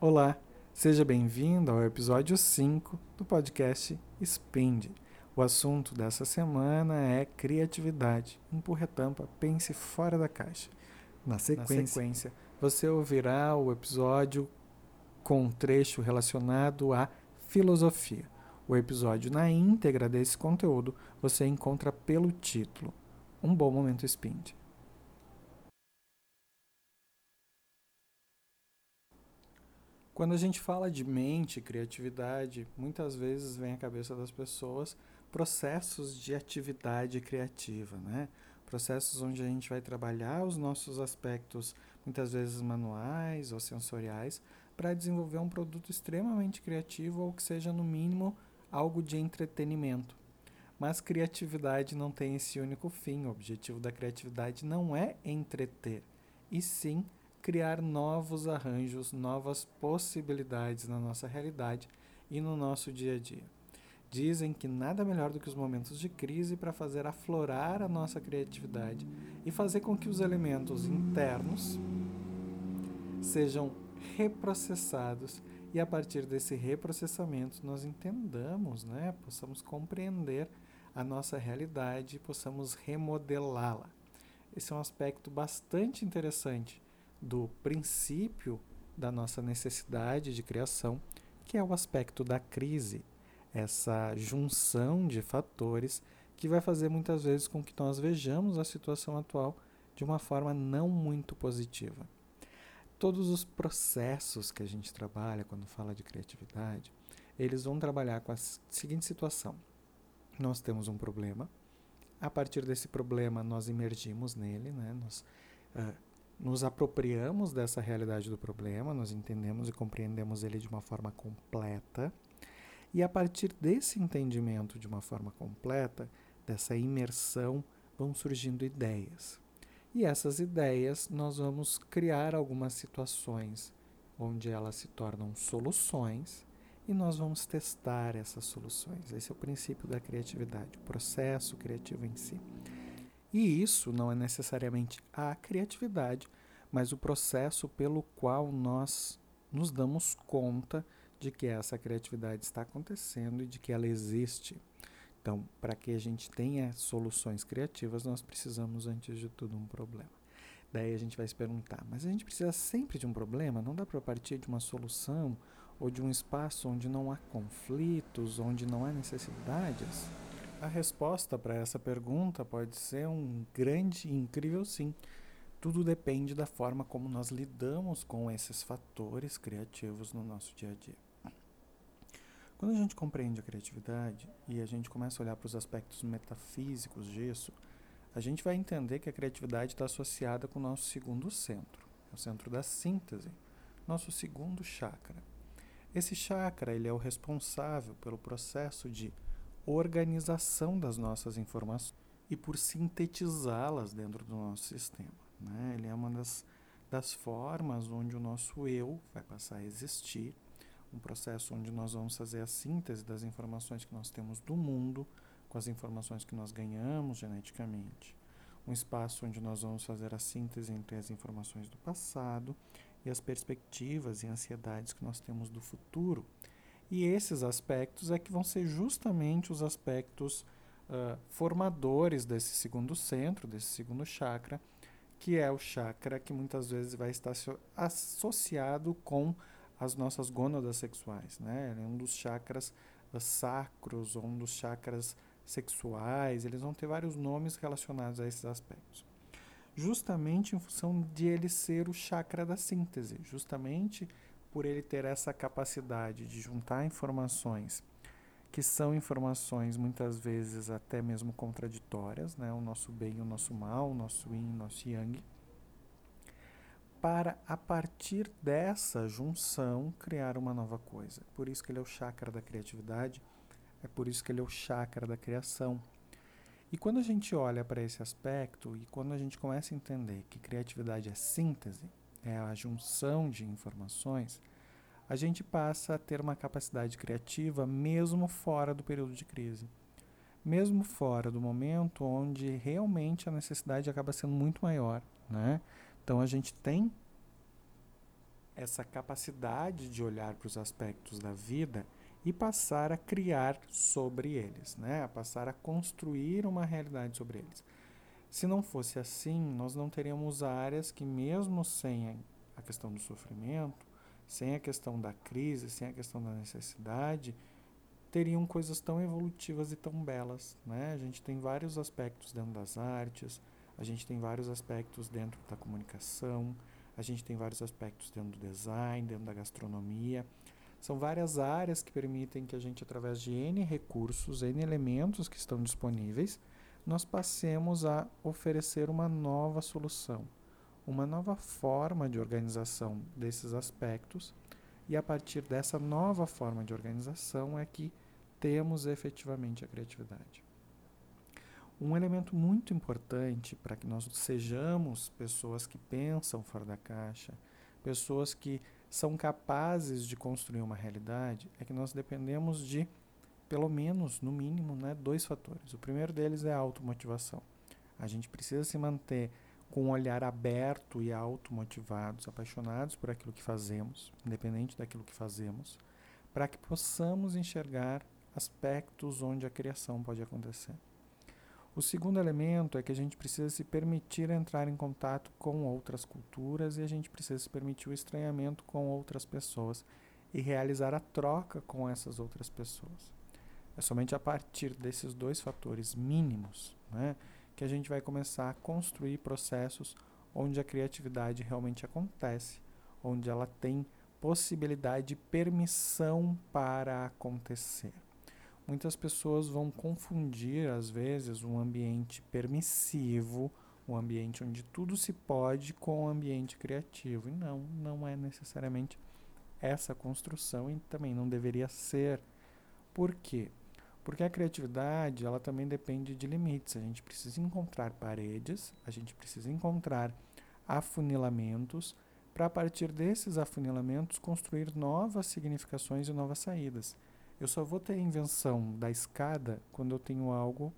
Olá, seja bem-vindo ao episódio 5 do podcast Spinde. O assunto dessa semana é criatividade. Empurre a tampa, pense fora da caixa. Na sequência, Na sequência você ouvirá o episódio com um trecho relacionado à filosofia. O episódio na íntegra desse conteúdo você encontra pelo título Um Bom Momento Spind. Quando a gente fala de mente, criatividade, muitas vezes vem à cabeça das pessoas processos de atividade criativa, né? Processos onde a gente vai trabalhar os nossos aspectos, muitas vezes manuais ou sensoriais, para desenvolver um produto extremamente criativo ou que seja, no mínimo, algo de entretenimento. Mas criatividade não tem esse único fim. O objetivo da criatividade não é entreter, e sim criar novos arranjos, novas possibilidades na nossa realidade e no nosso dia a dia. Dizem que nada melhor do que os momentos de crise para fazer aflorar a nossa criatividade e fazer com que os elementos internos sejam reprocessados e a partir desse reprocessamento nós entendamos, né, possamos compreender a nossa realidade e possamos remodelá-la. Esse é um aspecto bastante interessante do princípio da nossa necessidade de criação, que é o aspecto da crise, essa junção de fatores que vai fazer muitas vezes com que nós vejamos a situação atual de uma forma não muito positiva. Todos os processos que a gente trabalha quando fala de criatividade, eles vão trabalhar com a seguinte situação: nós temos um problema, a partir desse problema nós emergimos nele, né? nós uh, nos apropriamos dessa realidade do problema, nós entendemos e compreendemos ele de uma forma completa, e a partir desse entendimento de uma forma completa, dessa imersão, vão surgindo ideias. E essas ideias nós vamos criar algumas situações onde elas se tornam soluções e nós vamos testar essas soluções. Esse é o princípio da criatividade, o processo criativo em si. E isso não é necessariamente a criatividade, mas o processo pelo qual nós nos damos conta de que essa criatividade está acontecendo e de que ela existe. Então, para que a gente tenha soluções criativas, nós precisamos, antes de tudo, um problema. Daí a gente vai se perguntar, mas a gente precisa sempre de um problema? Não dá para partir de uma solução ou de um espaço onde não há conflitos, onde não há necessidades? A resposta para essa pergunta pode ser um grande e incrível sim. Tudo depende da forma como nós lidamos com esses fatores criativos no nosso dia a dia. Quando a gente compreende a criatividade e a gente começa a olhar para os aspectos metafísicos disso, a gente vai entender que a criatividade está associada com o nosso segundo centro, o centro da síntese, nosso segundo chakra. Esse chakra ele é o responsável pelo processo de organização das nossas informações e por sintetizá-las dentro do nosso sistema. Né? Ele é uma das, das formas onde o nosso eu vai passar a existir um processo onde nós vamos fazer a síntese das informações que nós temos do mundo com as informações que nós ganhamos geneticamente. Um espaço onde nós vamos fazer a síntese entre as informações do passado e as perspectivas e ansiedades que nós temos do futuro. E esses aspectos é que vão ser justamente os aspectos uh, formadores desse segundo centro, desse segundo chakra, que é o chakra que muitas vezes vai estar associado com as nossas gônadas sexuais, né? Ele é um dos chakras sacros, ou um dos chakras sexuais, eles vão ter vários nomes relacionados a esses aspectos. Justamente em função de ele ser o chakra da síntese, justamente por ele ter essa capacidade de juntar informações que são informações muitas vezes até mesmo contraditórias, né? O nosso bem e o nosso mal, o nosso yin o nosso yang para a partir dessa junção criar uma nova coisa. Por isso que ele é o chakra da criatividade, é por isso que ele é o chakra da criação. E quando a gente olha para esse aspecto e quando a gente começa a entender que criatividade é síntese, é a junção de informações, a gente passa a ter uma capacidade criativa mesmo fora do período de crise. Mesmo fora do momento onde realmente a necessidade acaba sendo muito maior, né? Então a gente tem essa capacidade de olhar para os aspectos da vida e passar a criar sobre eles, né? a passar a construir uma realidade sobre eles. Se não fosse assim, nós não teríamos áreas que, mesmo sem a questão do sofrimento, sem a questão da crise, sem a questão da necessidade, teriam coisas tão evolutivas e tão belas. Né? A gente tem vários aspectos dentro das artes, a gente tem vários aspectos dentro da comunicação, a gente tem vários aspectos dentro do design, dentro da gastronomia. São várias áreas que permitem que a gente, através de N recursos, N elementos que estão disponíveis, nós passemos a oferecer uma nova solução, uma nova forma de organização desses aspectos, e a partir dessa nova forma de organização é que temos efetivamente a criatividade. Um elemento muito importante para que nós sejamos pessoas que pensam fora da caixa, pessoas que são capazes de construir uma realidade, é que nós dependemos de, pelo menos, no mínimo, né, dois fatores. O primeiro deles é a automotivação. A gente precisa se manter com um olhar aberto e automotivados, apaixonados por aquilo que fazemos, independente daquilo que fazemos, para que possamos enxergar aspectos onde a criação pode acontecer. O segundo elemento é que a gente precisa se permitir entrar em contato com outras culturas e a gente precisa se permitir o estranhamento com outras pessoas e realizar a troca com essas outras pessoas. É somente a partir desses dois fatores mínimos né, que a gente vai começar a construir processos onde a criatividade realmente acontece, onde ela tem possibilidade e permissão para acontecer. Muitas pessoas vão confundir, às vezes, um ambiente permissivo, um ambiente onde tudo se pode, com um ambiente criativo. E não, não é necessariamente essa construção e também não deveria ser. Por quê? Porque a criatividade, ela também depende de limites. A gente precisa encontrar paredes, a gente precisa encontrar afunilamentos, para a partir desses afunilamentos construir novas significações e novas saídas. Eu só vou ter invenção da escada quando eu tenho algo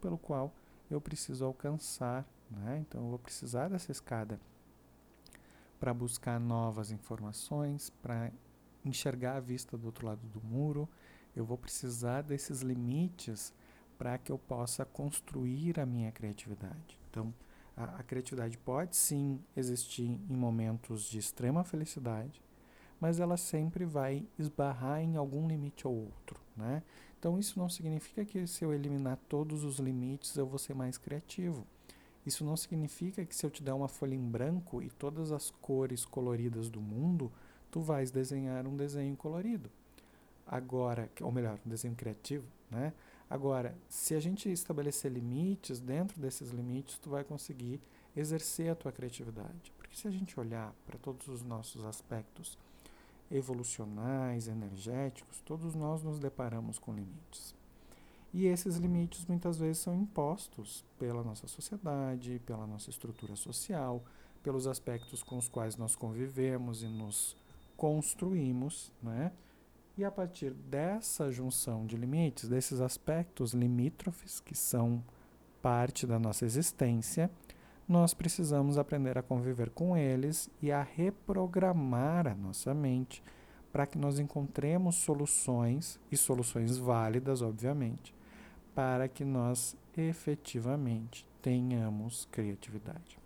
pelo qual eu preciso alcançar. Né? Então, eu vou precisar dessa escada para buscar novas informações, para enxergar a vista do outro lado do muro. Eu vou precisar desses limites para que eu possa construir a minha criatividade. Então, a, a criatividade pode sim existir em momentos de extrema felicidade, mas ela sempre vai esbarrar em algum limite ou outro, né? Então isso não significa que se eu eliminar todos os limites eu vou ser mais criativo. Isso não significa que se eu te der uma folha em branco e todas as cores coloridas do mundo, tu vais desenhar um desenho colorido. Agora, ou melhor, um desenho criativo, né? Agora, se a gente estabelecer limites, dentro desses limites tu vai conseguir exercer a tua criatividade. Porque se a gente olhar para todos os nossos aspectos evolucionais, energéticos, todos nós nos deparamos com limites. E esses limites muitas vezes são impostos pela nossa sociedade, pela nossa estrutura social, pelos aspectos com os quais nós convivemos e nos construímos, né? E a partir dessa junção de limites, desses aspectos limítrofes que são parte da nossa existência, nós precisamos aprender a conviver com eles e a reprogramar a nossa mente para que nós encontremos soluções, e soluções válidas, obviamente, para que nós efetivamente tenhamos criatividade.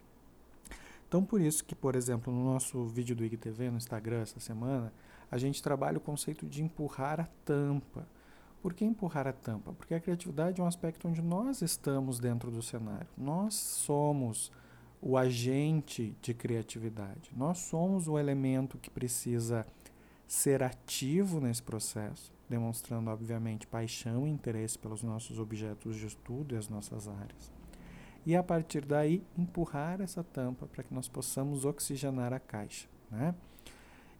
Então, por isso que, por exemplo, no nosso vídeo do IGTV no Instagram essa semana, a gente trabalha o conceito de empurrar a tampa. Por que empurrar a tampa? Porque a criatividade é um aspecto onde nós estamos dentro do cenário. Nós somos o agente de criatividade. Nós somos o elemento que precisa ser ativo nesse processo, demonstrando, obviamente, paixão e interesse pelos nossos objetos de estudo e as nossas áreas. E a partir daí, empurrar essa tampa para que nós possamos oxigenar a caixa. Né?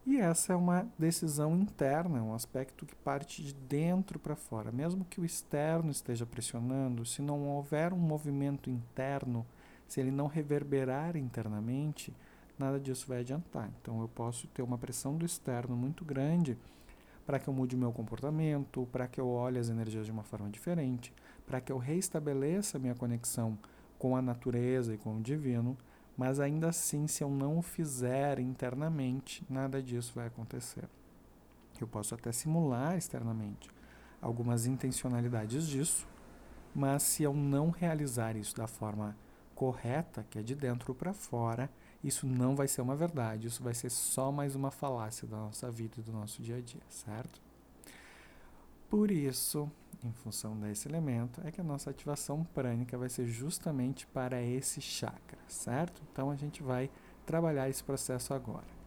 E essa é uma decisão interna, um aspecto que parte de dentro para fora. Mesmo que o externo esteja pressionando, se não houver um movimento interno, se ele não reverberar internamente, nada disso vai adiantar. Então eu posso ter uma pressão do externo muito grande para que eu mude meu comportamento, para que eu olhe as energias de uma forma diferente, para que eu reestabeleça minha conexão com a natureza e com o divino, Mas ainda assim, se eu não o fizer internamente, nada disso vai acontecer. Eu posso até simular externamente algumas intencionalidades disso, mas se eu não realizar isso da forma correta, que é de dentro para fora, isso não vai ser uma verdade, isso vai ser só mais uma falácia da nossa vida e do nosso dia a dia, certo? Por isso, em função desse elemento, é que a nossa ativação prânica vai ser justamente para esse chakra, certo? Então a gente vai trabalhar esse processo agora.